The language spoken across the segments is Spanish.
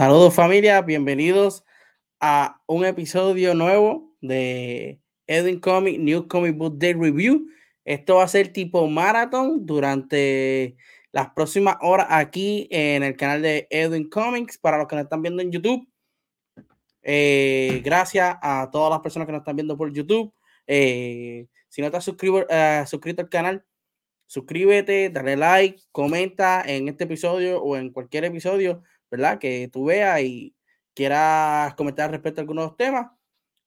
Saludos familia, bienvenidos a un episodio nuevo de Edwin Comic New Comic Book Day Review. Esto va a ser tipo maratón durante las próximas horas aquí en el canal de Edwin Comics para los que nos están viendo en YouTube. Eh, gracias a todas las personas que nos están viendo por YouTube. Eh, si no estás suscrito, uh, suscrito al canal, suscríbete, dale like, comenta en este episodio o en cualquier episodio ¿verdad? Que tú veas y quieras comentar respecto a algunos temas,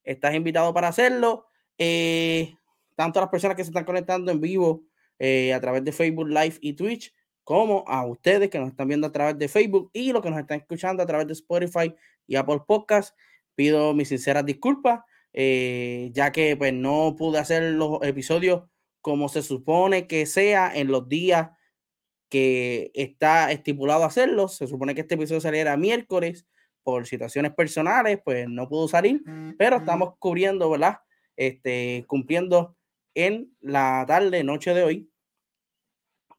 estás invitado para hacerlo. Eh, tanto a las personas que se están conectando en vivo eh, a través de Facebook Live y Twitch, como a ustedes que nos están viendo a través de Facebook y los que nos están escuchando a través de Spotify y Apple Podcast. Pido mis sinceras disculpas, eh, ya que pues no pude hacer los episodios como se supone que sea en los días que está estipulado hacerlo. Se supone que este episodio saliera miércoles por situaciones personales, pues no pudo salir, pero estamos cubriendo, ¿verdad? Este, cumpliendo en la tarde, noche de hoy,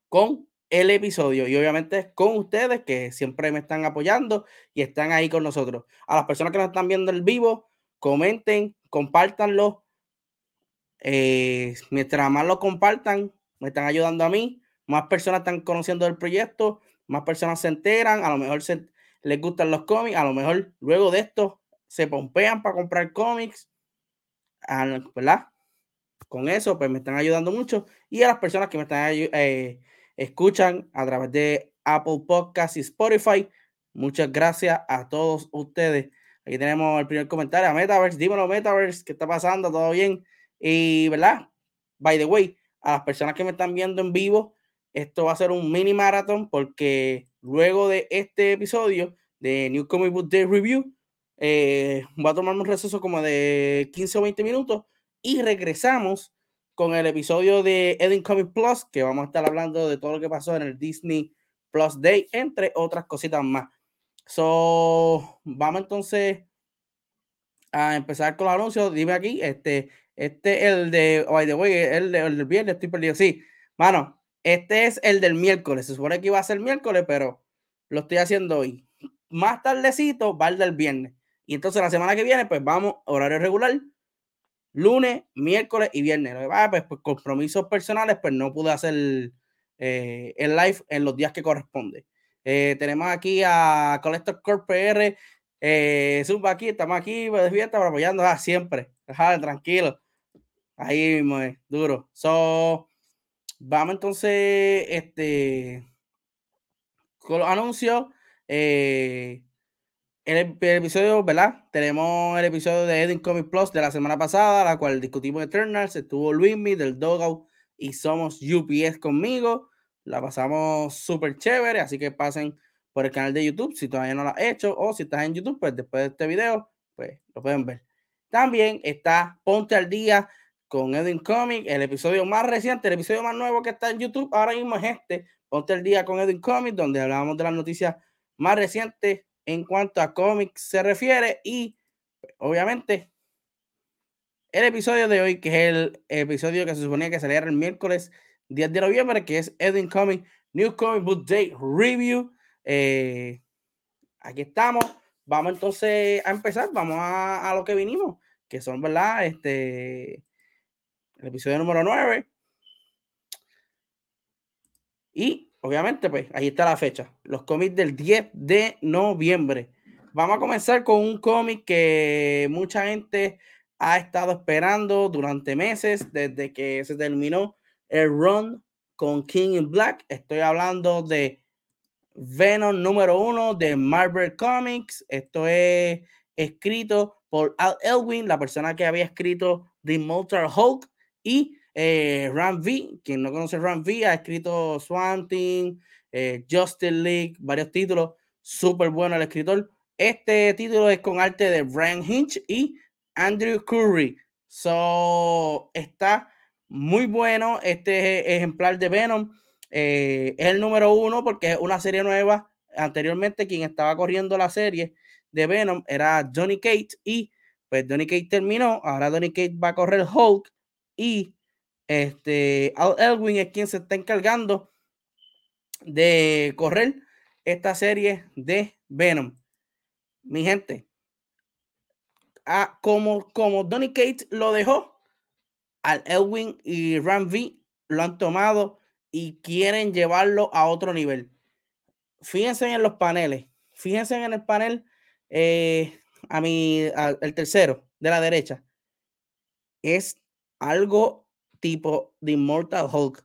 con el episodio y obviamente con ustedes que siempre me están apoyando y están ahí con nosotros. A las personas que nos están viendo en vivo, comenten, compártanlo. Eh, mientras más lo compartan, me están ayudando a mí más personas están conociendo el proyecto, más personas se enteran, a lo mejor les gustan los cómics, a lo mejor luego de esto se pompean para comprar cómics, ¿verdad? Con eso, pues me están ayudando mucho. Y a las personas que me están eh, escuchan a través de Apple Podcasts y Spotify, muchas gracias a todos ustedes. Aquí tenemos el primer comentario a Metaverse. Dímelo, Metaverse, ¿qué está pasando? ¿Todo bien? Y, ¿verdad? By the way, a las personas que me están viendo en vivo, esto va a ser un mini maratón porque luego de este episodio de New Comic Book Day Review, eh, va a tomar un receso como de 15 o 20 minutos y regresamos con el episodio de Edin Comic Plus, que vamos a estar hablando de todo lo que pasó en el Disney Plus Day, entre otras cositas más. So, vamos entonces a empezar con los anuncios. Dime aquí, este, este, el de, by the way, el, el del viernes, estoy perdido. Sí, mano, este es el del miércoles. Se supone que iba a ser miércoles, pero lo estoy haciendo hoy. Más tardecito va el del viernes. Y entonces la semana que viene, pues vamos, horario regular, lunes, miércoles y viernes. Ah, pues, pues, compromisos personales, pues no pude hacer eh, el live en los días que corresponde. Eh, tenemos aquí a Collector Corp PR. Eh, aquí, estamos aquí pues, de fiesta, apoyando siempre. tranquilo. Ahí mismo duro. So, Vamos entonces, este, con los anuncios. Eh, el, episodio, ¿verdad? Tenemos el episodio de Eden Comic Plus de la semana pasada, la cual discutimos Eternals. Estuvo Luismi del Dogout y somos UPS conmigo. La pasamos súper chévere, así que pasen por el canal de YouTube si todavía no lo has hecho o si estás en YouTube, pues después de este video, pues lo pueden ver. También está Ponte al Día con Edwin Comic, el episodio más reciente, el episodio más nuevo que está en YouTube ahora mismo es este, Ponte el día con Edwin Comic, donde hablábamos de las noticias más recientes en cuanto a cómics se refiere y obviamente el episodio de hoy, que es el episodio que se suponía que saliera el miércoles 10 de noviembre, que es Edwin Comic New Comic Book Day Review. Eh, aquí estamos. Vamos entonces a empezar. Vamos a, a, lo que vinimos, que son, ¿verdad? Este, el episodio número 9. Y obviamente, pues ahí está la fecha, los cómics del 10 de noviembre. Vamos a comenzar con un cómic que mucha gente ha estado esperando durante meses, desde que se terminó el run con King in Black. Estoy hablando de Venom número uno de Marvel Comics. Esto es escrito por Al Elwin, la persona que había escrito The Immortal Hulk, y eh, Ram V, quien no conoce Ram V, ha escrito Swamp eh, Justice League, varios títulos, súper bueno el escritor. Este título es con arte de Brian Hinch y Andrew Curry. So, está muy bueno este ejemplar de Venom. Eh, es el número uno porque es una serie nueva. Anteriormente, quien estaba corriendo la serie de Venom era Johnny Cage y pues Johnny Cage terminó. Ahora Johnny Cage va a correr Hulk y este Al Elwin es quien se está encargando de correr esta serie de Venom. Mi gente, a, como, como Donny Cates lo dejó, al Elwin y Ram V lo han tomado y quieren llevarlo a otro nivel. Fíjense en los paneles. Fíjense en el panel, eh, a mi, el tercero de la derecha. Es algo tipo de Immortal Hulk.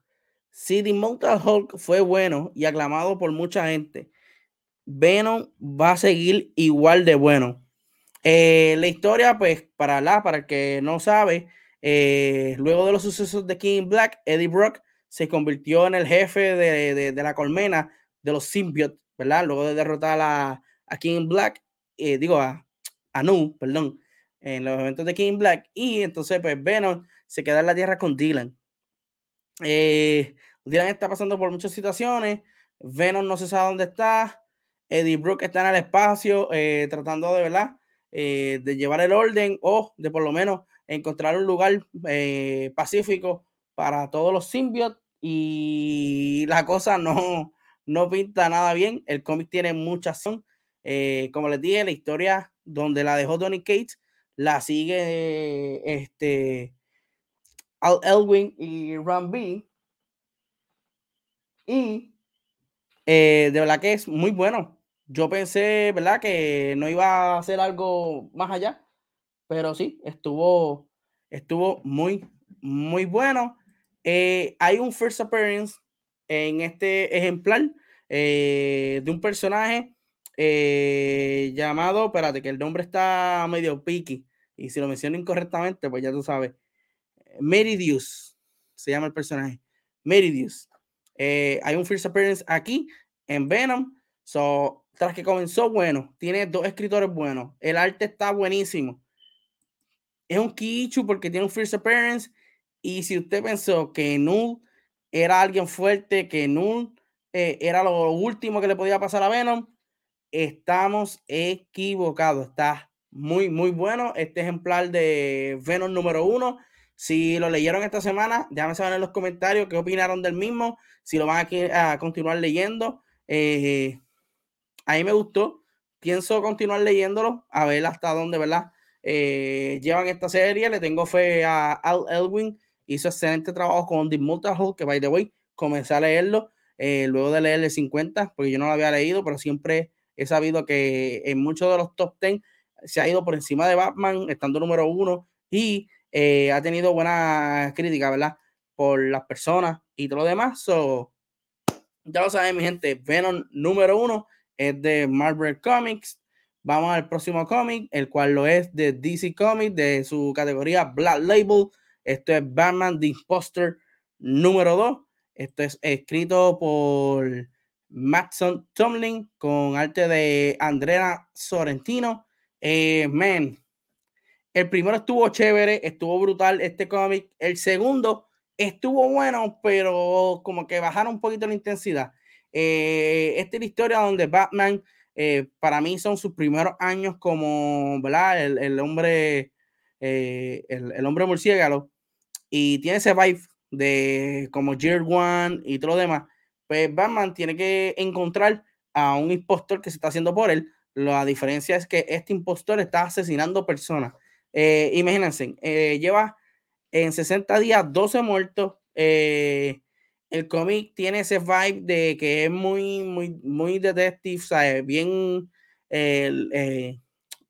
Si The Immortal Hulk fue bueno y aclamado por mucha gente, Venom va a seguir igual de bueno. Eh, la historia, pues, para la, para el que no sabe, eh, luego de los sucesos de King Black, Eddie Brock se convirtió en el jefe de, la colmena de los symbiotes, ¿verdad? Luego de derrotar a, a King Black, eh, digo, a, a Nu, perdón, en los eventos de King Black. Y entonces, pues, Venom se queda en la tierra con Dylan. Dylan está pasando por muchas situaciones. Venom no se sabe dónde está. Eddie Brook está en el espacio tratando de, ¿verdad? Eh, de llevar el orden o de por lo menos encontrar un lugar eh, pacífico para todos los symbiotes y la cosa no, no pinta nada bien. El cómic tiene mucha son. Eh, como les dije, la historia donde la dejó Donny Cates la sigue este Al Elwin y Ram B. Y de verdad que es muy bueno yo pensé, ¿verdad? Que no iba a hacer algo más allá, pero sí, estuvo, estuvo muy, muy bueno. Eh, hay un first appearance en este ejemplar eh, de un personaje eh, llamado, espérate, que el nombre está medio picky, y si lo menciono incorrectamente, pues ya tú sabes. Meridius se llama el personaje. Meridius. hay un first appearance aquí en Venom. So, tras que comenzó bueno, tiene dos escritores buenos, el arte está buenísimo. Es un Kichu porque tiene un first appearance. Y si usted pensó que Null era alguien fuerte, que Null eh, era lo último que le podía pasar a Venom, estamos equivocados. Está muy, muy bueno este ejemplar de Venom número uno. Si lo leyeron esta semana, déjame saber en los comentarios qué opinaron del mismo, si lo van a, a continuar leyendo. Eh, a mí me gustó. Pienso continuar leyéndolo, a ver hasta dónde, ¿verdad? Eh, llevan esta serie. Le tengo fe a Al Elwin. Hizo excelente trabajo con The Multi-Hulk, que by the way, comencé a leerlo eh, luego de leerle 50, porque yo no lo había leído, pero siempre he sabido que en muchos de los top 10 se ha ido por encima de Batman, estando número uno, y eh, ha tenido buena crítica, ¿verdad? Por las personas y todo lo demás. So, ya lo saben, mi gente, Venom número uno es de Marvel Comics. Vamos al próximo cómic, el cual lo es de DC Comics, de su categoría Black Label. Esto es Batman The Imposter número 2. Esto es escrito por Matson Tomlin con arte de Andrea Sorrentino. Eh, man, el primero estuvo chévere, estuvo brutal este cómic. El segundo estuvo bueno, pero como que bajaron un poquito la intensidad. Eh, esta es la historia donde Batman, eh, para mí, son sus primeros años como, ¿verdad? El, hombre, eh, el, hombre murciélago. Y tiene ese vibe de como Year One y todo lo demás. Pues Batman tiene que encontrar a un impostor que se está haciendo por él. La diferencia es que este impostor está asesinando personas. Imagínense, lleva en 60 días 12 muertos. Eh, el cómic tiene ese vibe de que es muy, muy, muy detective, ¿sabes? Bien eh,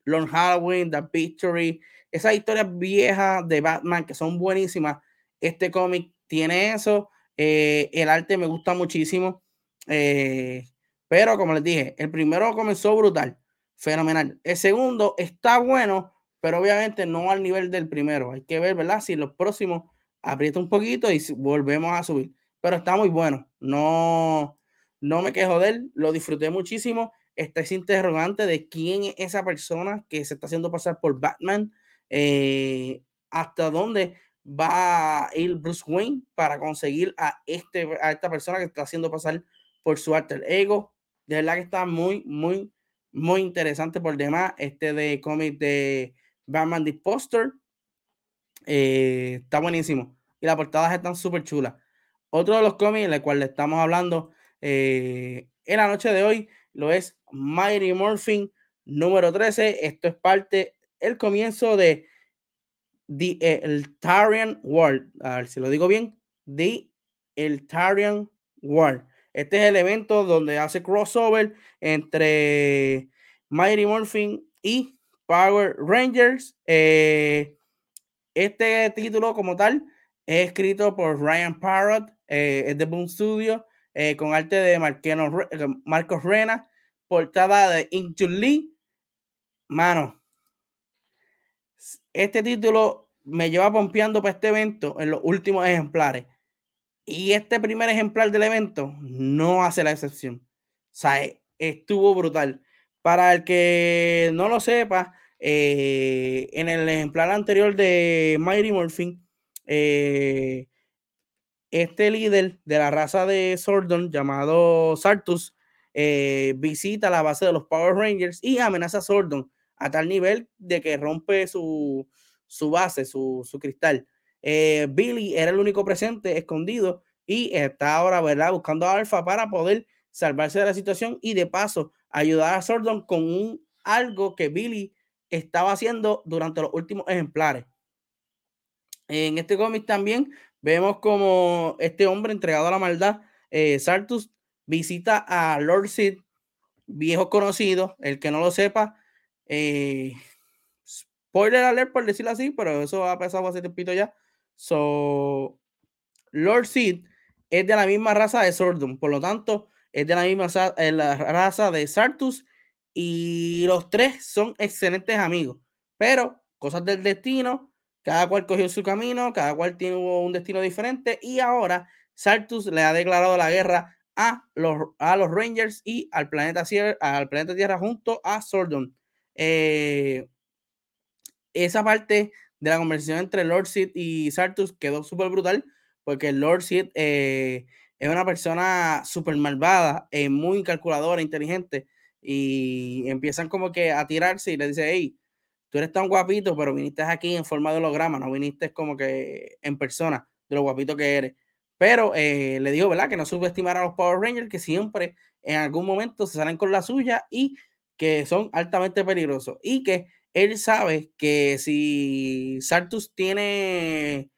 Long Halloween, The Victory, esas historias viejas de Batman que son buenísimas. Este cómic tiene eso. Eh, el arte me gusta muchísimo. Eh, pero como les dije, el primero comenzó brutal, fenomenal. El segundo está bueno, pero obviamente no al nivel del primero. Hay que ver, ¿verdad? Si los próximos aprieta un poquito y volvemos a subir. Pero está muy bueno. No, no me quejo de él. Lo disfruté muchísimo. Está ese interrogante de quién es esa persona que se está haciendo pasar por Batman. Eh, hasta dónde va a ir Bruce Wayne para conseguir a, este, a esta persona que está haciendo pasar por su alter ego. De verdad que está muy, muy, muy interesante por demás. Este de cómic de Batman The Poster. Eh, está buenísimo. Y las portadas están súper chulas. Otro de los cómics en el cual le estamos hablando eh, en la noche de hoy lo es Mighty Morphin número 13. Esto es parte, el comienzo de The Eltarian World. A ver si lo digo bien. The Eltarian World. Este es el evento donde hace crossover entre Mighty Morphin y Power Rangers. Eh, este título como tal es escrito por Ryan Parrott, eh, es de Boom Studio, eh, con arte de Marcos Rena, portada de Into Lee. Mano, este título me lleva pompeando para este evento en los últimos ejemplares. Y este primer ejemplar del evento no hace la excepción. O sea, e, estuvo brutal. Para el que no lo sepa, eh, en el ejemplar anterior de Mighty Morphin, eh, este líder de la raza de Sordon llamado Sartus eh, visita la base de los Power Rangers y amenaza a Sordon a tal nivel de que rompe su, base, su, cristal. Eh, Billy era el único presente, escondido, y está ahora, ¿verdad?, buscando a Alpha para poder salvarse de la situación y de paso ayudar a Sordon con algo que Billy estaba haciendo durante los últimos ejemplares. En este cómic también vemos como este hombre entregado a la maldad, eh, Sartus, visita a Lord Sid, viejo conocido, el que no lo sepa, eh, spoiler alert por decirlo así, pero eso ha pasado hace tiempito ya. So, Lord Sid es de la misma raza de Sordon, por lo tanto, es de la misma eh, raza de Sartus y los tres son excelentes amigos, pero cosas del destino, cada cual cogió su camino, cada cual tiene un destino diferente y ahora Sartus le ha declarado la guerra a los, a los Rangers y al planeta, al planeta Tierra junto a Sordon. Eh, esa parte de la conversación entre Lord Sid y Sartus quedó súper brutal porque Lord Sid eh, es una persona súper malvada, eh, muy calculadora, inteligente y empiezan como que a tirarse y le dice, hey, tú eres tan guapito, pero viniste aquí en forma de holograma, no viniste como que en persona de lo guapito que eres. Pero le digo, ¿verdad? Que no subestimar a los Power Rangers, que siempre en algún momento se salen con la suya y que son altamente peligrosos y que él sabe que si Sartus tiene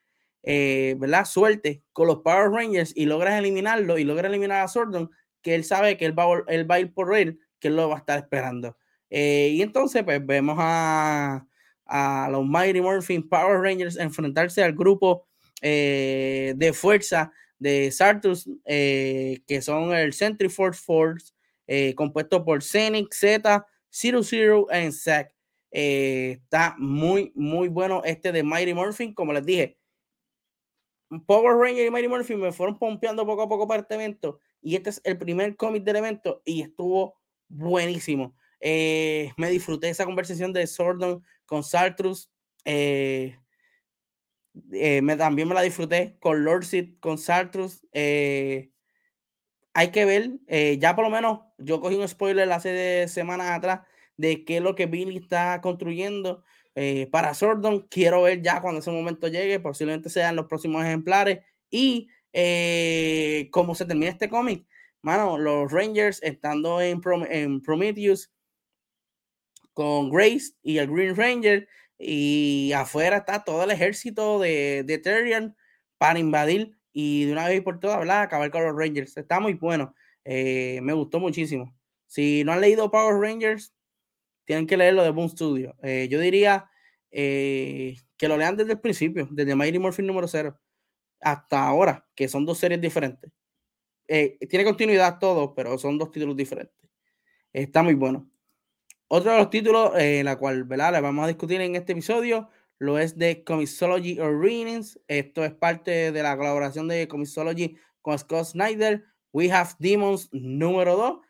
eh, ¿verdad? suerte con los Power Rangers y logras eliminarlo y logra eliminar a Sordon, que él sabe que él va, él va a ir por él, que él lo va a estar esperando. Eh, y entonces, pues vemos a, a, los Mighty Morphin Power Rangers enfrentarse al grupo eh, de fuerza de Sartus, que son el Century Force eh, compuesto por Zenith, Z, Zero Zero y Zack. Eh, está muy, muy bueno este de Mighty Morphin. Como les dije, Power Ranger y Mighty Morphin me fueron pompeando poco a poco para este evento. Y este es el primer cómic del evento y estuvo buenísimo. Eh, me disfruté esa conversación de Sordon con Sartrus. me, también me la disfruté con Lord Sid, con Sartrus. hay que ver, ya por lo menos yo cogí un spoiler hace semanas atrás de qué es lo que Billy está construyendo eh, para Sordon. Quiero ver ya cuando ese momento llegue, posiblemente sean los próximos ejemplares y eh, cómo se termina este cómic. Mano, los Rangers estando en, en Prometheus con Grace y el Green Ranger y afuera está todo el ejército de, de Terrian para invadir y de una vez por todas, Acabar con los Rangers. Está muy bueno. Eh, me gustó muchísimo. Si no han leído Power Rangers, tienen que leerlo de Boom Studio. Eh, yo diría eh, que lo lean desde el principio, desde Mighty Morphin número 0 hasta ahora, que son dos series diferentes. Tiene continuidad todo, pero son dos títulos diferentes. Está muy bueno. Otro de los títulos, eh, la cual ¿verdad? le vamos a discutir en este episodio, lo es de Comicsology Readings. Esto es parte de la colaboración de Comicsology con Scott Snyder. We Have Demons número 2.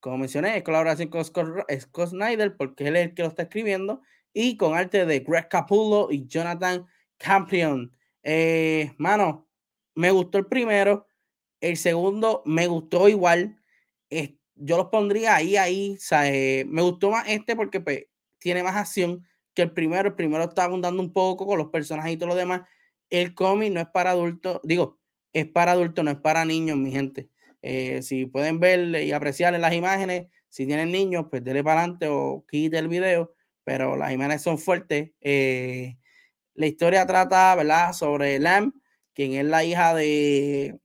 Como mencioné, es colaboración con Scott, Snyder porque él es el que lo está escribiendo. Y con arte de Greg Capullo y Jonathan Campion. Eh, mano, me gustó el primero. El segundo me gustó igual. yo los pondría ahí, ahí. Me gustó más este porque pues, tiene más acción que el primero. El primero está abundando un poco con los personajes y todo lo demás. El cómic no es para adultos. Digo, es para adultos, no es para niños, mi gente. Eh, si pueden ver y apreciar en las imágenes, si tienen niños, pues denle para adelante o quite el video. Pero las imágenes son fuertes. Eh, la historia trata, ¿verdad?, sobre Lamb, quien es la hija de,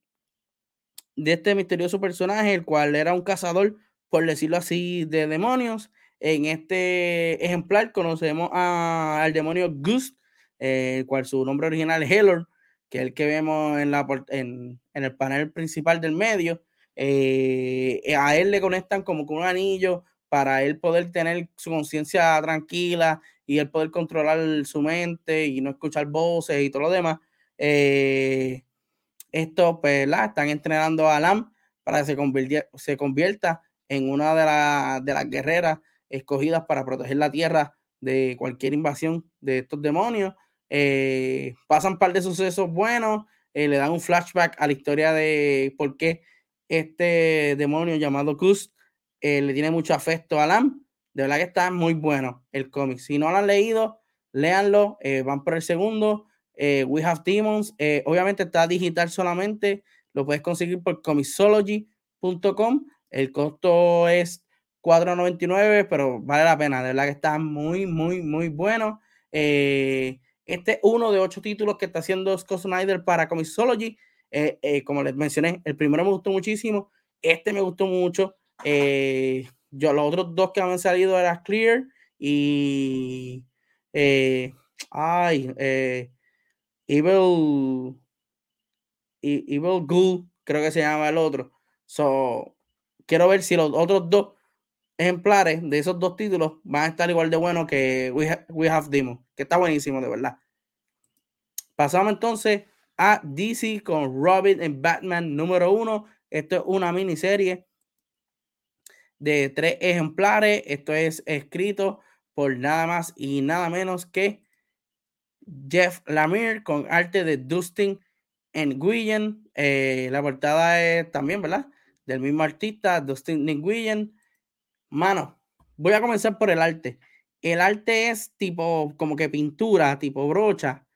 de este misterioso personaje, el cual era un cazador, por decirlo así, de demonios. En este ejemplar conocemos al demonio Goose, eh, el cual su nombre original es Hellor, que es el que vemos en, la, en, en el panel principal del medio. Eh, a él le conectan como con un anillo para él poder tener su conciencia tranquila y él poder controlar su mente y no escuchar voces y todo lo demás. Eh, esto, pues, la están entrenando a Lam para que se, convierta, se convierta en una de, las guerreras escogidas para proteger la tierra de cualquier invasión de estos demonios. Eh, pasan un par de sucesos buenos, eh, le dan un flashback a la historia de por qué este demonio llamado Kuz eh, le tiene mucho afecto a Lam. De verdad que está muy bueno el cómic. Si no lo han leído, léanlo. van por el segundo. We Have Demons. obviamente está digital solamente. Lo puedes conseguir por comixology.com. El costo es 4.99, pero vale la pena. De verdad que está muy, muy, muy bueno. Eh, este es uno de ocho títulos que está haciendo Scott Snyder para Comixology. Eh, eh, como les mencioné, el primero me gustó muchísimo. Este me gustó mucho. Eh, yo, los otros dos que han salido eran Clear y. ay, Evil. Evil Ghoul, creo que se llama el otro. So, quiero ver si los otros dos ejemplares de esos dos títulos van a estar igual de buenos que We, Have Demon, que está buenísimo, de verdad. Pasamos entonces a DC con Robin en Batman número uno. Esto es una miniserie de tres ejemplares. Esto es escrito por nada más y nada menos que Jeff Lemire con arte de Dustin Nguyen. Eh, la portada es también, ¿verdad? Del mismo artista, Dustin Nguyen. Mano, voy a comenzar por el arte. El arte es tipo, como que pintura, tipo brocha.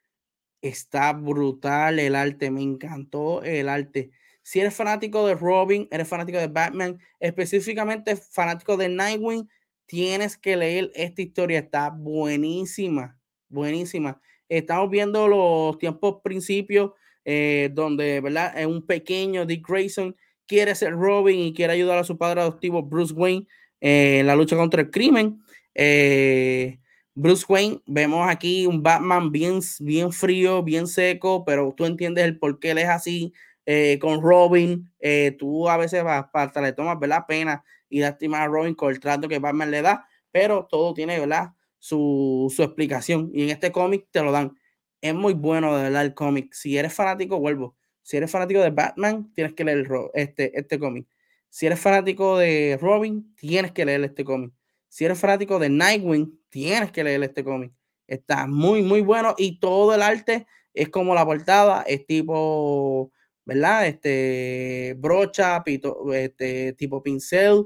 Está brutal el arte, me encantó el arte. Si eres fanático de Robin, eres fanático de Batman, específicamente fanático de Nightwing, tienes que leer esta historia. Está buenísima, buenísima. Estamos viendo los tiempos principios eh, donde, ¿verdad? Es un pequeño Dick Grayson quiere ser Robin y quiere ayudar a su padre adoptivo Bruce Wayne en la lucha contra el crimen. Eh, Bruce Wayne, vemos aquí un Batman bien, bien frío, bien seco, pero tú entiendes el por qué él es así. Eh, con Robin, eh, tú a veces hasta le tomas la pena y lastimar a Robin con el trato que Batman le da, pero todo tiene ¿verdad? Su, su explicación y en este cómic te lo dan. Es muy bueno de verdad el cómic. Si eres fanático, vuelvo. Si eres fanático de Batman, tienes que leer este, este cómic. Si eres fanático de Robin, tienes que leer este cómic. Si eres fanático de Nightwing, tienes que leer este cómic. Está muy, muy bueno y todo el arte es como la portada, es tipo, ¿verdad? Este, brocha, pito, este, tipo pincel,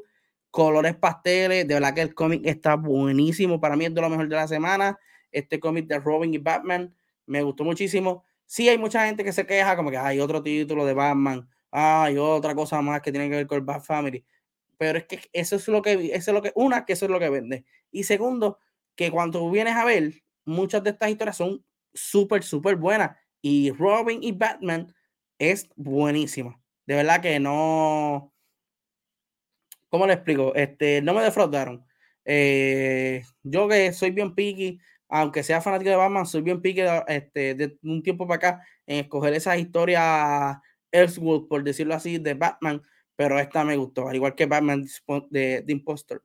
colores pasteles. De verdad que el cómic está buenísimo. Para mí es de lo mejor de la semana. Este cómic de Robin y Batman me gustó muchísimo. Sí, hay mucha gente que se queja como que hay otro título de Batman hay otra cosa más que tiene que ver con el Bad Family. Pero es que eso es lo que, eso es lo que, una, que eso es lo que vende. Y segundo, que cuando vienes a ver, muchas de estas historias son súper, súper buenas. Y Robin y Batman es buenísima. De verdad que no. ¿Cómo le explico? Este, no me defraudaron. Eh, yo que soy bien picky, aunque sea fanático de Batman, soy bien picky este, de un tiempo para acá en escoger esas historias Elseworld, por decirlo así, de Batman, pero esta me gustó, al igual que Batman de, de Impostor.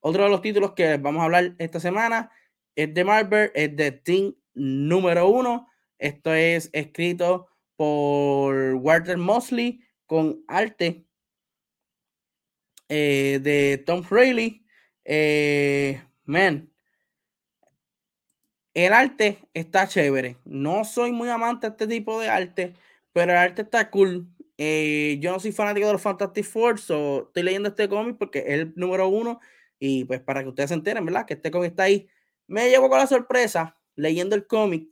Otro de los títulos que vamos a hablar esta semana es de Marvel, es de Team número uno. Esto es escrito por Walter Mosley con arte eh, de Tom Fraley. Eh, man, el arte está chévere. No soy muy amante de este tipo de arte, pero el arte está cool. Eh, yo no soy fanático de los Fantastic Four, so estoy leyendo este cómic porque es el número uno. Y pues para que ustedes se enteren, ¿verdad? Que este cómic está ahí. Me llevo con la sorpresa, leyendo el cómic,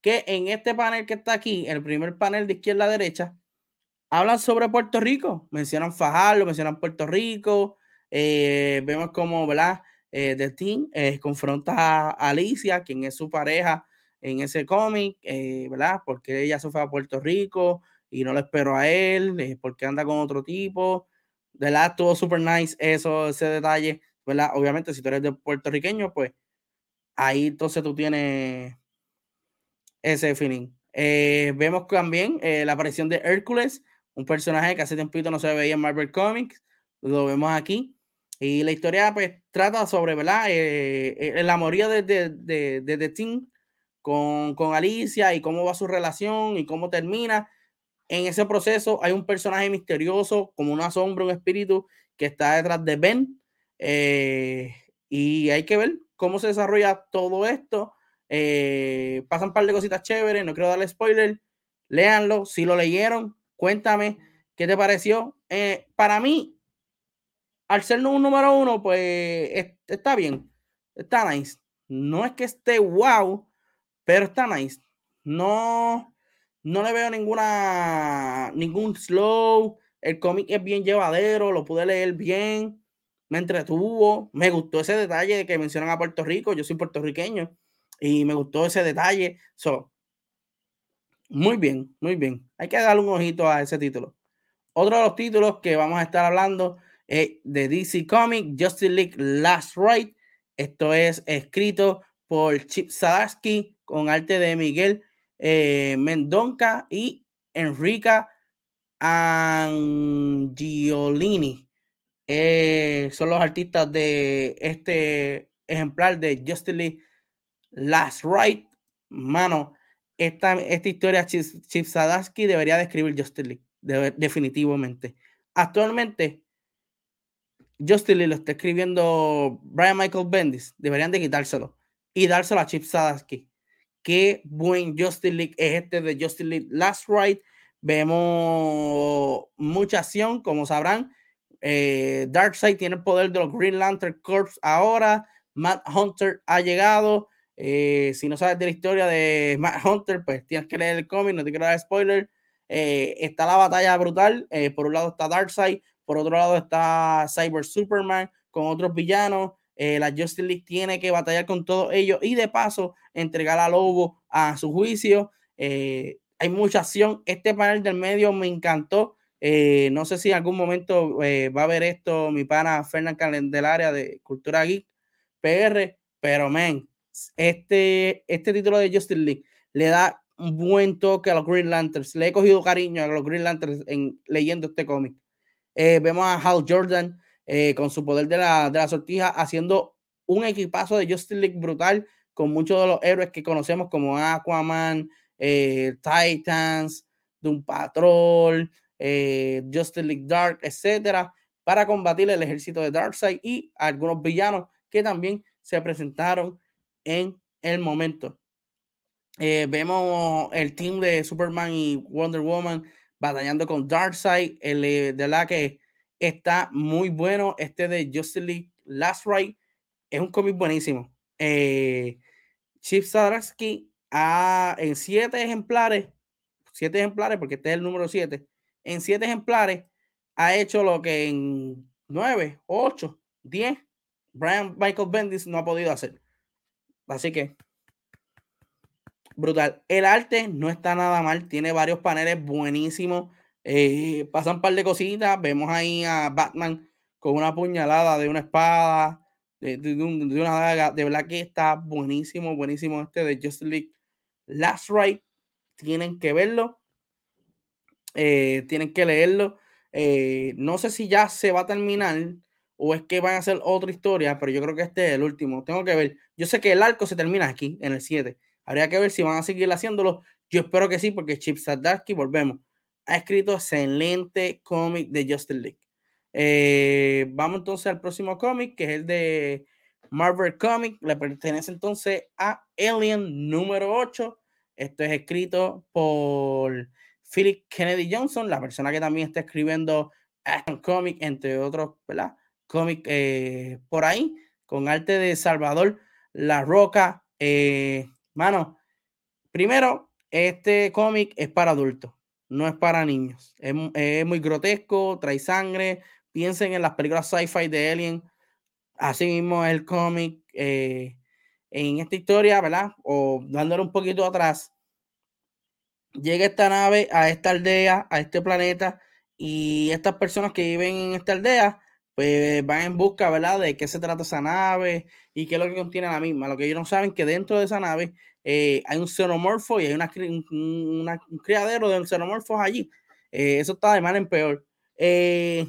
que en este panel que está aquí, el primer panel de izquierda a derecha, hablan sobre Puerto Rico. Mencionan Fajardo, mencionan Puerto Rico. Eh, vemos como, ¿verdad? eh, de Team eh, confronta a Alicia, quien es su pareja en ese cómic, eh, ¿verdad? Porque ella se fue a Puerto Rico y no lo esperó a él, porque anda con otro tipo. Verdad, estuvo super nice eso, ese detalle, ¿verdad? Obviamente, si tú eres de puertorriqueño, pues ahí entonces tú tienes ese feeling. Vemos también la aparición de Hércules, un personaje que hace tiempito no se veía en Marvel Comics. Lo vemos aquí. Y la historia pues trata sobre, ¿verdad? Eh, eh, la moría de, de, de, de, de Tim con, con Alicia y cómo va su relación y cómo termina. En ese proceso hay un personaje misterioso, como una sombra, un espíritu que está detrás de Ben. Eh, y hay que ver cómo se desarrolla todo esto. Eh, pasan un par de cositas chéveres, no quiero darle spoiler. Léanlo, si lo leyeron, cuéntame qué te pareció. Eh, para mí, al ser un número uno, pues está bien, está nice. No es que esté wow, pero está nice. No, no le veo ninguna, ningún slow. El cómic es bien llevadero, lo pude leer bien, me entretuvo, me gustó ese detalle de que mencionan a Puerto Rico. Yo soy puertorriqueño y me gustó ese detalle. So, muy bien, muy bien. Hay que darle un ojito a ese título. Otro de los títulos que vamos a estar hablando eh, de DC Comics, Justice League Last Ride. Esto es escrito por Chip Zdarsky con arte de Miguel eh, Mendonca y Enrica Angiolini. Eh, son los artistas de este ejemplar de Justice League Last Ride. Mano, esta, esta historia Chip, Zdarsky debería de escribir Justice League, de, definitivamente. Actualmente, Justice League lo está escribiendo Brian Michael Bendis, deberían de quitárselo y dárselo a Chip Zdarsky. Qué buen Justice League es este de Justice League Last Ride. Vemos mucha acción, como sabrán. Eh, Darkseid tiene el poder de los Green Lantern Corps ahora. Matt Hunter ha llegado. Eh, si no sabes de la historia de Matt Hunter, pues tienes que leer el cómic, no te quiero dar spoiler. Eh, está la batalla brutal. Eh, por un lado está Darkseid, por otro lado está Cyber Superman con otros villanos. La Justice League tiene que batallar con todos ellos y de paso entregar a Lobo a su juicio. Hay mucha acción. Este panel del medio me encantó. No sé si en algún momento va a ver esto mi pana Fernán Candelaria de Cultura Geek PR, pero men, este, este título de Justice League le da un buen toque a los Green Lanterns. Le he cogido cariño a los Green Lanterns en, leyendo este cómic. Eh, vemos a Hal Jordan eh, con su poder de la, de la sortija haciendo un equipazo de Justice League brutal con muchos de los héroes que conocemos como Aquaman, eh, Titans, Doom Patrol, Justice League Dark, etcétera, para combatir el ejército de Darkseid y algunos villanos que también se presentaron en el momento. Eh, vemos el team de Superman y Wonder Woman batallando con Darkseid, el eh, de la que está muy bueno. Este de Justice League Last Ride es un cómic buenísimo. Eh, Chip Zdarsky ha, en siete ejemplares, siete ejemplares, porque este es el número siete, en siete ejemplares ha hecho lo que en nueve, ocho, diez, Brian Michael Bendis no ha podido hacer. Así que brutal. El arte no está nada mal, tiene varios paneles buenísimos. Eh, pasan un par de cositas. Vemos ahí a Batman con una puñalada de una espada, de, de, de, un, de una daga. De que está buenísimo, buenísimo este de Justice League Last Ride. Tienen que verlo. Eh, tienen que leerlo. Eh, no sé si ya se va a terminar o es que van a hacer otra historia, pero yo creo que este es el último. Tengo que ver. Yo sé que el arco se termina aquí, en el 7. Habría que ver si van a seguir haciéndolo. Yo espero que sí, porque Chip Zdarsky, volvemos, ha escrito excelente cómic de Justin League. Eh, vamos entonces al próximo cómic, que es el de Marvel Comic. Le pertenece entonces a Alien número 8. Esto es escrito por Philip Kennedy Johnson, la persona que también está escribiendo Action Comic, entre otros, ¿verdad? Cómic eh, por ahí, con arte de Salvador La Roca. Eh, Mano, primero, este cómic es para adultos, no es para niños. Es, muy grotesco, trae sangre. Piensen en las películas sci-fi de Alien. Así mismo el cómic. Eh, en esta historia, ¿verdad? O dándole un poquito atrás, llega esta nave a esta aldea, a este planeta, y estas personas que viven en esta aldea pues van en busca, ¿verdad? De qué se trata esa nave y qué es lo que contiene la misma. Lo que ellos no saben que dentro de esa nave eh, hay un xenomorfo y hay una, un criadero de xenomorfos allí. Eh, eso está de mal en peor. Eh,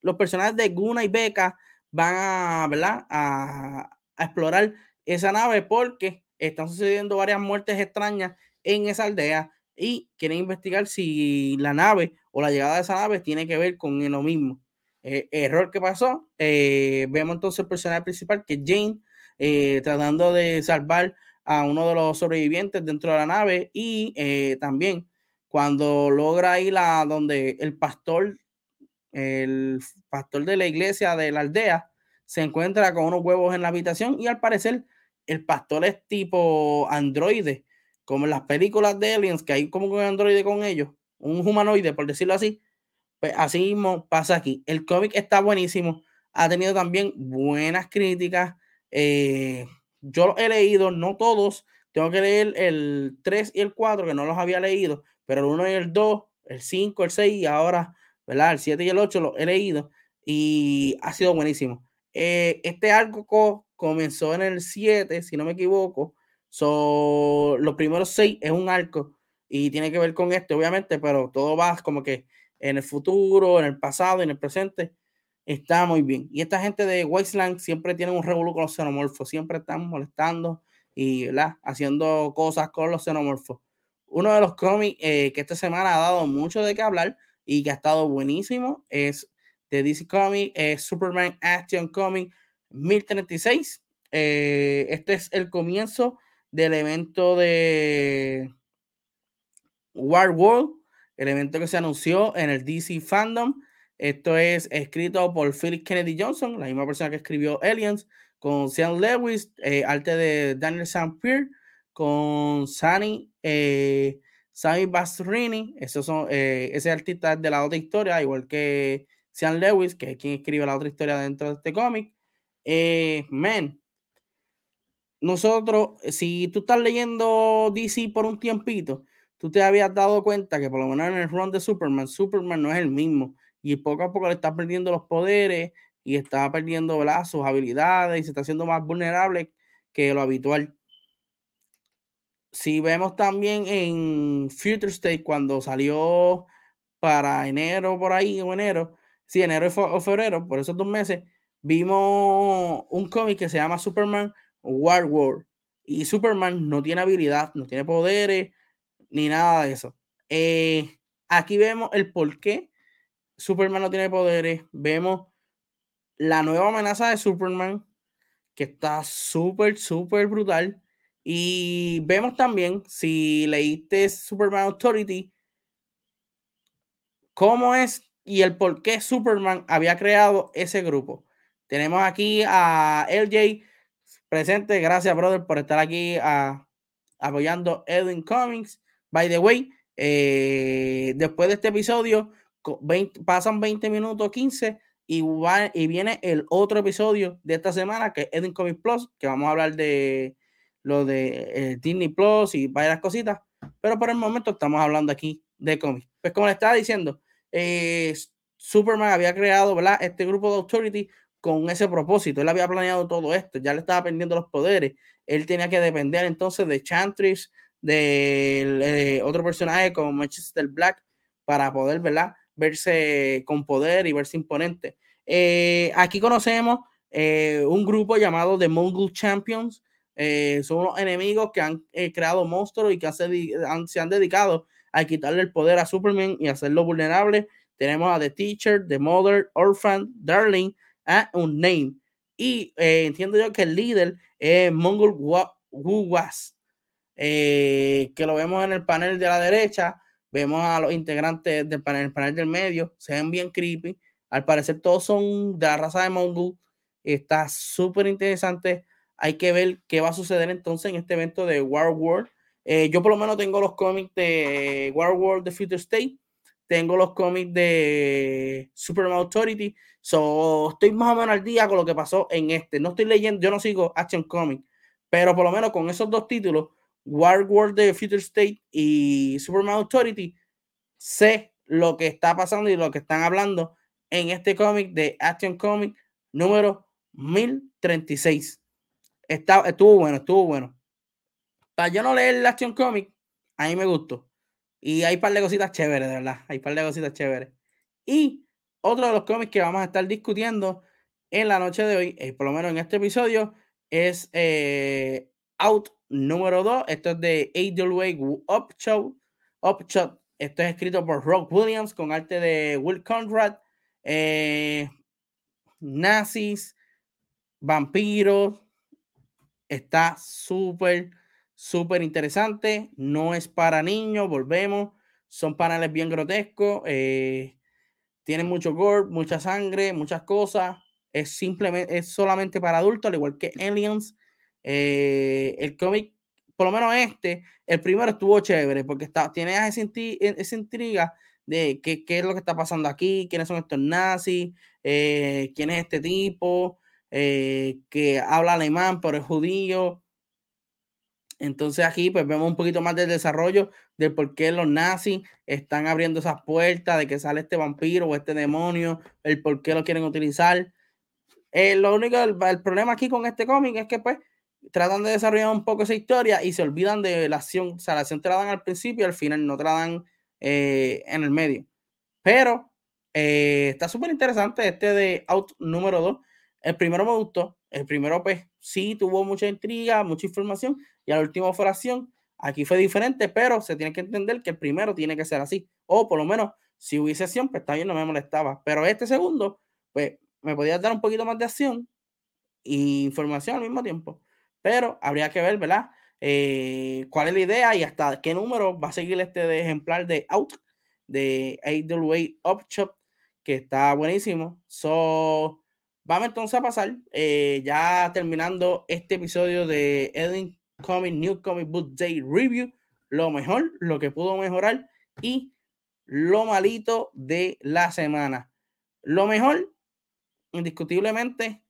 los personajes de Guna y Beca van a, a, explorar esa nave porque están sucediendo varias muertes extrañas en esa aldea y quieren investigar si la nave o la llegada de esa nave tiene que ver con lo mismo. Eh, error que pasó. Eh, vemos entonces el personaje principal, que es Jane, eh, tratando de salvar a uno de los sobrevivientes dentro de la nave y también cuando logra ir a donde el pastor, el pastor de la iglesia de la aldea, se encuentra con unos huevos en la habitación y al parecer el pastor es tipo androide, como en las películas de Aliens, que hay como un androide con ellos, un humanoide, por decirlo así, pues así mismo pasa aquí. El cómic está buenísimo. Ha tenido también buenas críticas. Eh, yo lo he leído, no todos. Tengo que leer el 3 y el 4, que no los había leído, pero el 1 y el 2, el 5, el 6 y ahora, ¿verdad? El 7 y el 8 lo he leído y ha sido buenísimo. Eh, este arco comenzó en el 7, si no me equivoco. So, los primeros 6 es un arco y tiene que ver con este, obviamente, pero todo va como que en el futuro, en el pasado, en el presente, está muy bien. Y esta gente de Wasteland siempre tiene un revolú con los xenomorfos, siempre están molestando y haciendo cosas con los xenomorfos. Uno de los cómics eh, que esta semana ha dado mucho de qué hablar y que ha estado buenísimo es de DC Comics, Superman Action Comic 1036. Eh, este es el comienzo del evento de War World el evento que se anunció en el DC Fandom. Esto es escrito por Philip Kennedy Johnson, la misma persona que escribió Aliens, con Sean Lewis, eh, arte de Daniel Sampier, con Sunny, eh, Sammy Basrini, esos son, eh, ese artista de la otra historia, igual que Sean Lewis, que es quien escribe la otra historia dentro de este cómic. Eh, man, nosotros, si tú estás leyendo DC por un tiempito, tú te habías dado cuenta que por lo menos en el run de Superman, Superman no es el mismo y poco a poco le está perdiendo los poderes y está perdiendo sus habilidades y se está haciendo más vulnerable que lo habitual. Si vemos también en Future State cuando salió para enero por ahí o enero, sí, enero o febrero, por esos dos meses, vimos un cómic que se llama Superman War World y Superman no tiene habilidad, no tiene poderes, ni nada de eso. Eh, aquí vemos el por qué Superman no tiene poderes. Vemos la nueva amenaza de Superman, que está súper, súper brutal. Y vemos también, si leíste Superman Authority, cómo es y el por qué Superman había creado ese grupo. Tenemos aquí a LJ presente. Gracias, brother, por estar aquí ah, apoyando Edwin Comics. By the way, eh, después de este episodio, pasan 20 minutos, 15, y, y viene el otro episodio de esta semana, que es Edwin Comics Plus, que vamos a hablar de lo de eh, Disney Plus y varias cositas. Pero por el momento estamos hablando aquí de cómics. Pues como le estaba diciendo, eh, Superman había creado ¿verdad? este grupo de Authority con ese propósito. Él había planeado todo esto, ya le estaba perdiendo los poderes. Él tenía que depender entonces de Chantrix, de eh, otro personaje como Manchester Black para poder, ¿verdad? Verse con poder y verse imponente. Eh, aquí conocemos eh, un grupo llamado The Mongol Champions. Son unos enemigos que han creado monstruos y que se han dedicado a quitarle el poder a Superman y hacerlo vulnerable. Tenemos a The Teacher, The Mother, Orphan, Darling, and Unnamed. Y entiendo yo que el líder es Mongol Wu Was, que lo vemos en el panel de la derecha. Vemos a los integrantes del panel, el panel del medio, se ven bien creepy. Al parecer todos son de la raza de Mongol. Está súper interesante. Hay que ver qué va a suceder entonces en este evento de War World. Eh, yo por lo menos tengo los cómics de War World The Future State. Tengo los cómics de Superman Authority. So, estoy más o menos al día con lo que pasó en este. No estoy leyendo, yo no sigo Action Comics, pero por lo menos con esos dos títulos, War World The Future State y Superman Authority, sé lo que está pasando y lo que están hablando en este cómic de Action Comic número 1036. Está, estuvo bueno, estuvo bueno. Para yo no leer el Action Comic, a mí me gustó. Y hay un par de cositas chéveres, de verdad. Hay un par de cositas chéveres. Y otro de los cómics que vamos a estar discutiendo en la noche de hoy, eh, por lo menos en este episodio, es eh, Out número 2. Esto es de AWA Upshot. Upshot. Esto es escrito por Rock Williams con arte de Will Conrad eh, nazis, vampiros. Está súper, súper interesante. No es para niños, volvemos. Son paneles bien grotescos. Eh, tienen mucho gore, mucha sangre, muchas cosas. Es simplemente, es solamente para adultos, al igual que Aliens. Eh, el cómic, por lo menos este, el primero estuvo chévere porque está, tiene esa, esa intriga de qué, qué, es lo que está pasando aquí, quiénes son estos nazis, eh, quién es este tipo, eh, que habla alemán pero es judío. Entonces aquí pues vemos un poquito más del desarrollo de por qué los nazis están abriendo esas puertas, de que sale este vampiro o este demonio, el por qué lo quieren utilizar. Eh, lo único, el, problema aquí con este cómic es que pues tratan de desarrollar un poco esa historia y se olvidan de la acción. O sea, la acción te la dan al principio y al final no te la dan eh, en el medio. Pero eh, está súper interesante este de Out número 2. El primero me gustó. El primero, pues, sí tuvo mucha intriga, mucha información. Y al último fue la acción. Aquí fue diferente, pero se tiene que entender que el primero tiene que ser así. O por lo menos, si hubiese acción, pues bien, no me molestaba. Pero este segundo, pues, me podía dar un poquito más de acción e información al mismo tiempo. Pero habría que ver, ¿verdad? Eh, cuál es la idea y hasta qué número va a seguir este ejemplar de Out de AWA Upshot, que está buenísimo. So, vamos entonces a pasar, eh, ya terminando este episodio de Edwin Comic New Comic Book Day Review, lo mejor, lo que pudo mejorar y lo malito de la semana. Lo mejor, indiscutiblemente,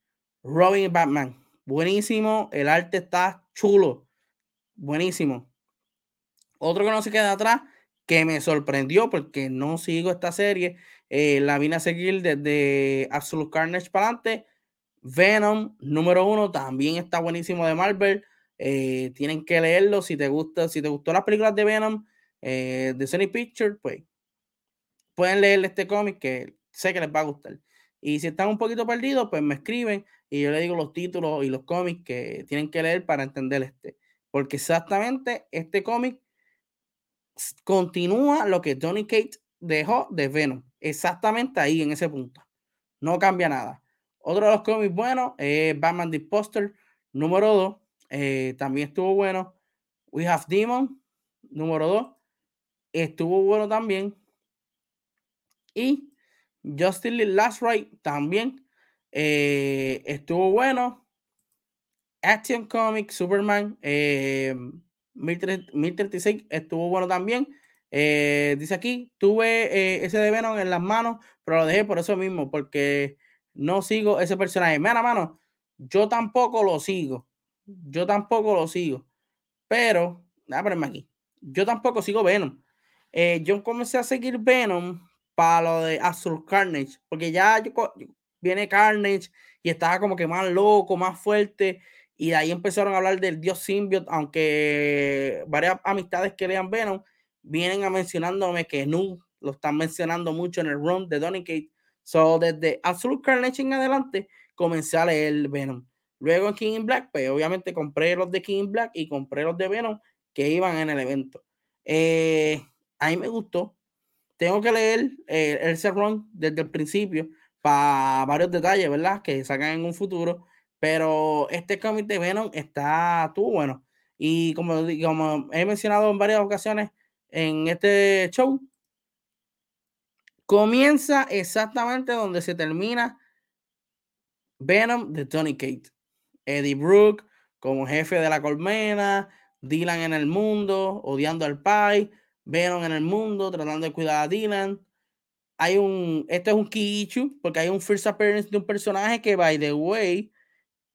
Robin Batman. Buenísimo, el arte está chulo buenísimo. Otro que no se queda atrás, que me sorprendió porque no sigo esta serie, eh, la vine a seguir desde Absolute Carnage para adelante. Venom número uno también está buenísimo de Marvel. Eh, tienen que leerlo si te gusta, si te gustó las películas de Venom eh, de Sony Pictures, pues pueden leer este cómic que sé que les va a gustar. Y si están un poquito perdidos, pues me escriben y yo les digo los títulos y los cómics que tienen que leer para entender este. Porque exactamente este cómic continúa lo que Tony Kate dejó de Venom. Exactamente ahí, en ese punto. No cambia nada. Otro de los cómics buenos es Batman The Poster, número 2. Eh, también estuvo bueno. We Have Demon, número 2. Estuvo bueno también. Y Justice Last Right también eh, estuvo bueno. Action Comics, Superman, 1036 eh, estuvo bueno también. Eh, dice aquí, tuve eh, ese de Venom en las manos, pero lo dejé por eso mismo, porque no sigo ese personaje. Mira, mano, yo tampoco lo sigo. Yo tampoco lo sigo. Pero, ponerme aquí. Yo tampoco sigo Venom. yo comencé a seguir Venom para lo de Azul Carnage, porque ya viene Carnage y estaba como que más loco, más fuerte. Y de ahí empezaron a hablar del dios Symbiote, aunque varias amistades que lean Venom vienen a mencionándome que Nu lo están mencionando mucho en el run de Donny. So, desde Absolute Carnage en adelante, comencé a leer Venom. Luego en King in Black, pues obviamente compré los de King in Black y compré los de Venom que iban en el evento. Eh, a mí me gustó. Tengo que leer eh, el Run desde el principio para varios detalles, ¿verdad? Que sacan en un futuro. Pero este cómic Venom está tú bueno. Y como, como he mencionado en varias ocasiones en este show, comienza exactamente donde se termina Venom de Tony Kate. Eddie Brooke como jefe de la colmena, Dylan en el mundo, odiando al Pai, Venom en el mundo, tratando de cuidar a Dylan. Hay un, esto es un key porque hay un first appearance de un personaje que, by the way,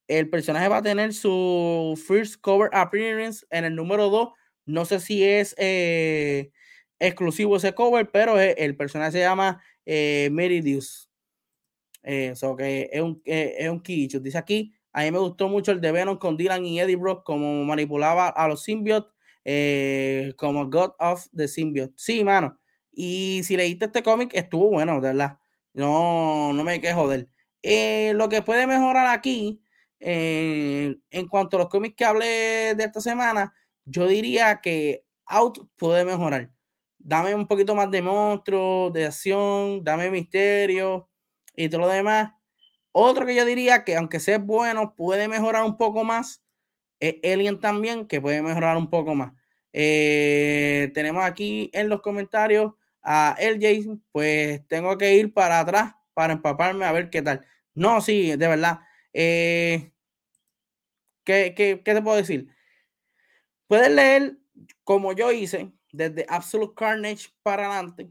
el personaje va a tener su first cover appearance en el número 2. No sé si es eh, exclusivo ese cover, pero el personaje se llama eh, Meridius. Eso eh, que es un, es un. Dice aquí, a mí me gustó mucho el de Venom con Dylan y Eddie Brock, como manipulaba a los symbiotes, eh, como God of the Symbiote. Sí, mano. Y si leíste este cómic, estuvo bueno, verdad. No, no me quejo de él. Eh, lo que puede mejorar aquí, eh, en cuanto a los cómics que hablé de esta semana, yo diría que Out puede mejorar. Dame un poquito más de monstruos, de acción, dame misterio y todo lo demás. Otro que yo diría que aunque sea bueno, puede mejorar un poco más. Es Alien también, que puede mejorar un poco más. Eh, tenemos aquí en los comentarios a LJ, pues tengo que ir para atrás para empaparme a ver qué tal. No, sí, de verdad. Eh, ¿qué, qué, qué te puedo decir? Puedes leer como yo hice, desde Absolute Carnage para adelante.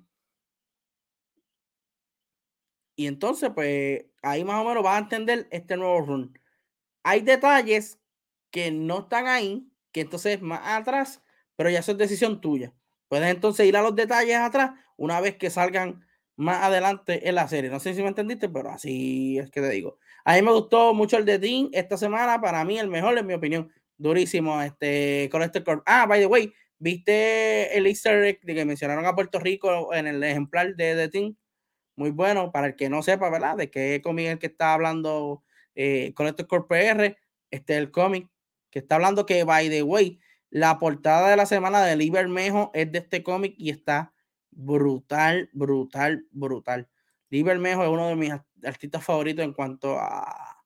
Y entonces, pues ahí más o menos vas a entender este nuevo run. Hay detalles que no están ahí, que entonces más atrás, pero ya eso es decisión tuya. Puedes entonces ir a los detalles atrás una vez que salgan más adelante en la serie. No sé si me entendiste, pero así es que te digo. A mí me gustó mucho el de Dean esta semana. Para mí, el mejor, en mi opinión. Durísimo. Este, con este Ah, by the way, ¿viste el easter egg de que mencionaron a Puerto Rico en el ejemplar de The Team? muy bueno. Para el que no sepa, ¿verdad? De qué cómic el que está hablando eh, con PR, este es el cómic que está hablando que, by the way, la portada de la semana de Liber Mejo es de este cómic y está brutal, brutal, brutal. Liber Mejo es uno de mis artistas favoritos en cuanto a,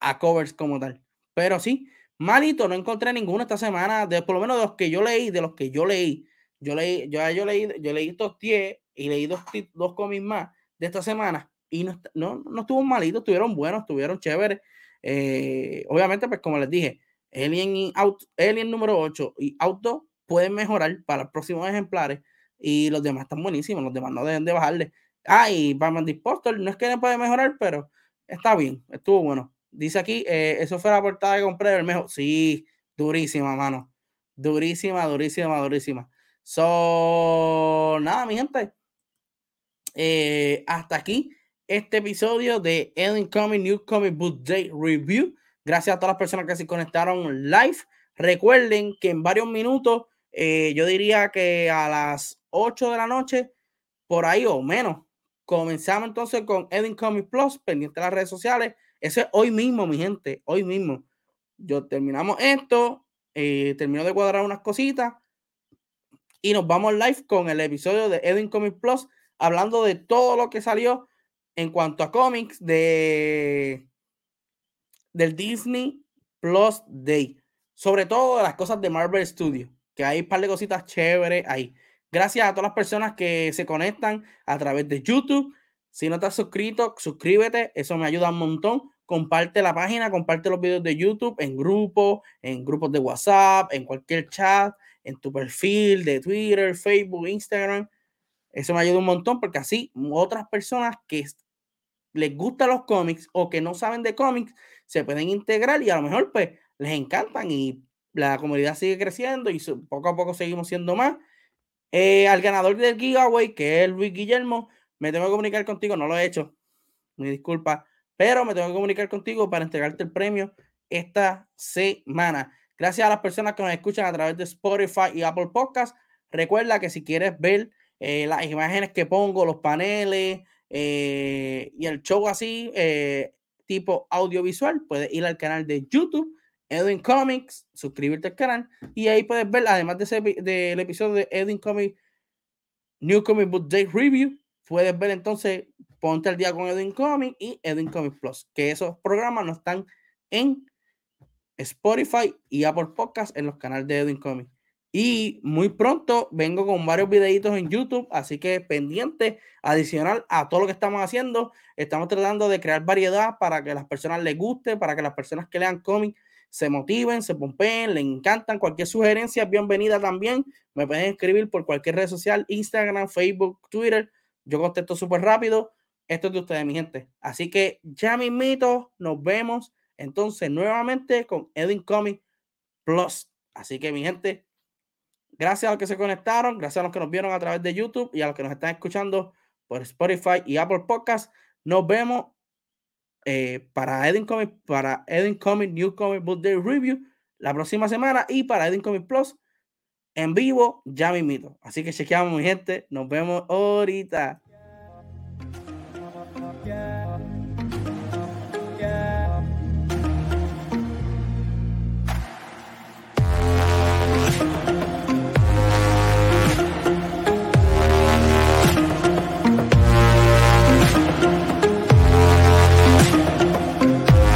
a covers como tal. Pero sí, malito, no encontré ninguno esta semana, de, por lo menos de los que yo leí, de los que yo leí. Yo leí, yo, yo leí, yo leí estos 10 y leí dos, dos cómics más de esta semana y no, no, no estuvo malito, estuvieron buenos, estuvieron chéveres. Eh, obviamente, pues como les dije, Alien, y Out, Alien número 8 y Auto pueden mejorar para los próximos ejemplares y los demás están buenísimos, los demás no deben de bajarle. Ah, y Batman Dispostal no es que no puede mejorar, pero está bien, estuvo bueno. Dice aquí, eh, eso fue la portada que compré del mejor. Sí, durísima, mano. Durísima, durísima, durísima. So, nada, mi gente. Eh, hasta aquí este episodio de Ellen Comic New Comic Book Day Review. Gracias a todas las personas que se conectaron live. Recuerden que en varios minutos, eh, yo diría que a las 8 de la noche, por ahí o menos, comenzamos entonces con Eden Comic Plus, pendiente de las redes sociales. Ese es hoy mismo, mi gente, hoy mismo. Yo terminamos esto, eh, termino de cuadrar unas cositas y nos vamos live con el episodio de Eden Comic Plus hablando de todo lo que salió en cuanto a cómics de del Disney Plus Day. Sobre todo las cosas de Marvel Studios, que hay un par de cositas chéveres ahí. Gracias a todas las personas que se conectan a través de YouTube. Si no estás suscrito, suscríbete, eso me ayuda un montón. Comparte la página, comparte los videos de YouTube en grupos, en grupos de WhatsApp, en cualquier chat, en tu perfil de Twitter, Facebook, Instagram. Eso me ayuda un montón porque así otras personas que les gustan los cómics o que no saben de cómics se pueden integrar y a lo mejor pues les encantan y la comunidad sigue creciendo y poco a poco seguimos siendo más. Eh, al ganador del giveaway, que es Luis Guillermo, me tengo que comunicar contigo, no lo he hecho, mi disculpa, pero me tengo que comunicar contigo para entregarte el premio esta semana. Gracias a las personas que nos escuchan a través de Spotify y Apple Podcasts. Recuerda que si quieres ver eh, las imágenes que pongo, los paneles, eh, y el show así, eh, tipo audiovisual, puedes ir al canal de YouTube, Edwin Comics, suscribirte al canal y ahí puedes ver, además de ese, del episodio de Edwin Comics New Comic Book Day Review, puedes ver entonces, ponte al día con Edwin Comics y Edwin Comics Plus, que esos programas no están en Spotify y Apple Podcast en los canales de Edwin Comics. Y muy pronto vengo con varios videitos en YouTube, así que pendiente, adicional a todo lo que estamos haciendo, estamos tratando de crear variedad para que las personas les guste, para que las personas que lean cómics se motiven, se pompeen, le encantan. Cualquier sugerencia, bienvenida también. Me pueden escribir por cualquier red social, Instagram, Facebook, Twitter. Yo contesto súper rápido. Esto es de ustedes, mi gente. Así que ya mismito, nos vemos entonces nuevamente con Edwin Comics Plus. Así que mi gente, Gracias a los que se conectaron, gracias a los que nos vieron a través de YouTube y a los que nos están escuchando por Spotify y Apple Podcast. Nos vemos eh, para Edin Comic, para Edin Comic New Comic Book Day Review la próxima semana y para Edin Comic Plus en vivo ya mismito. Así que chequeamos mi gente. Nos vemos ahorita.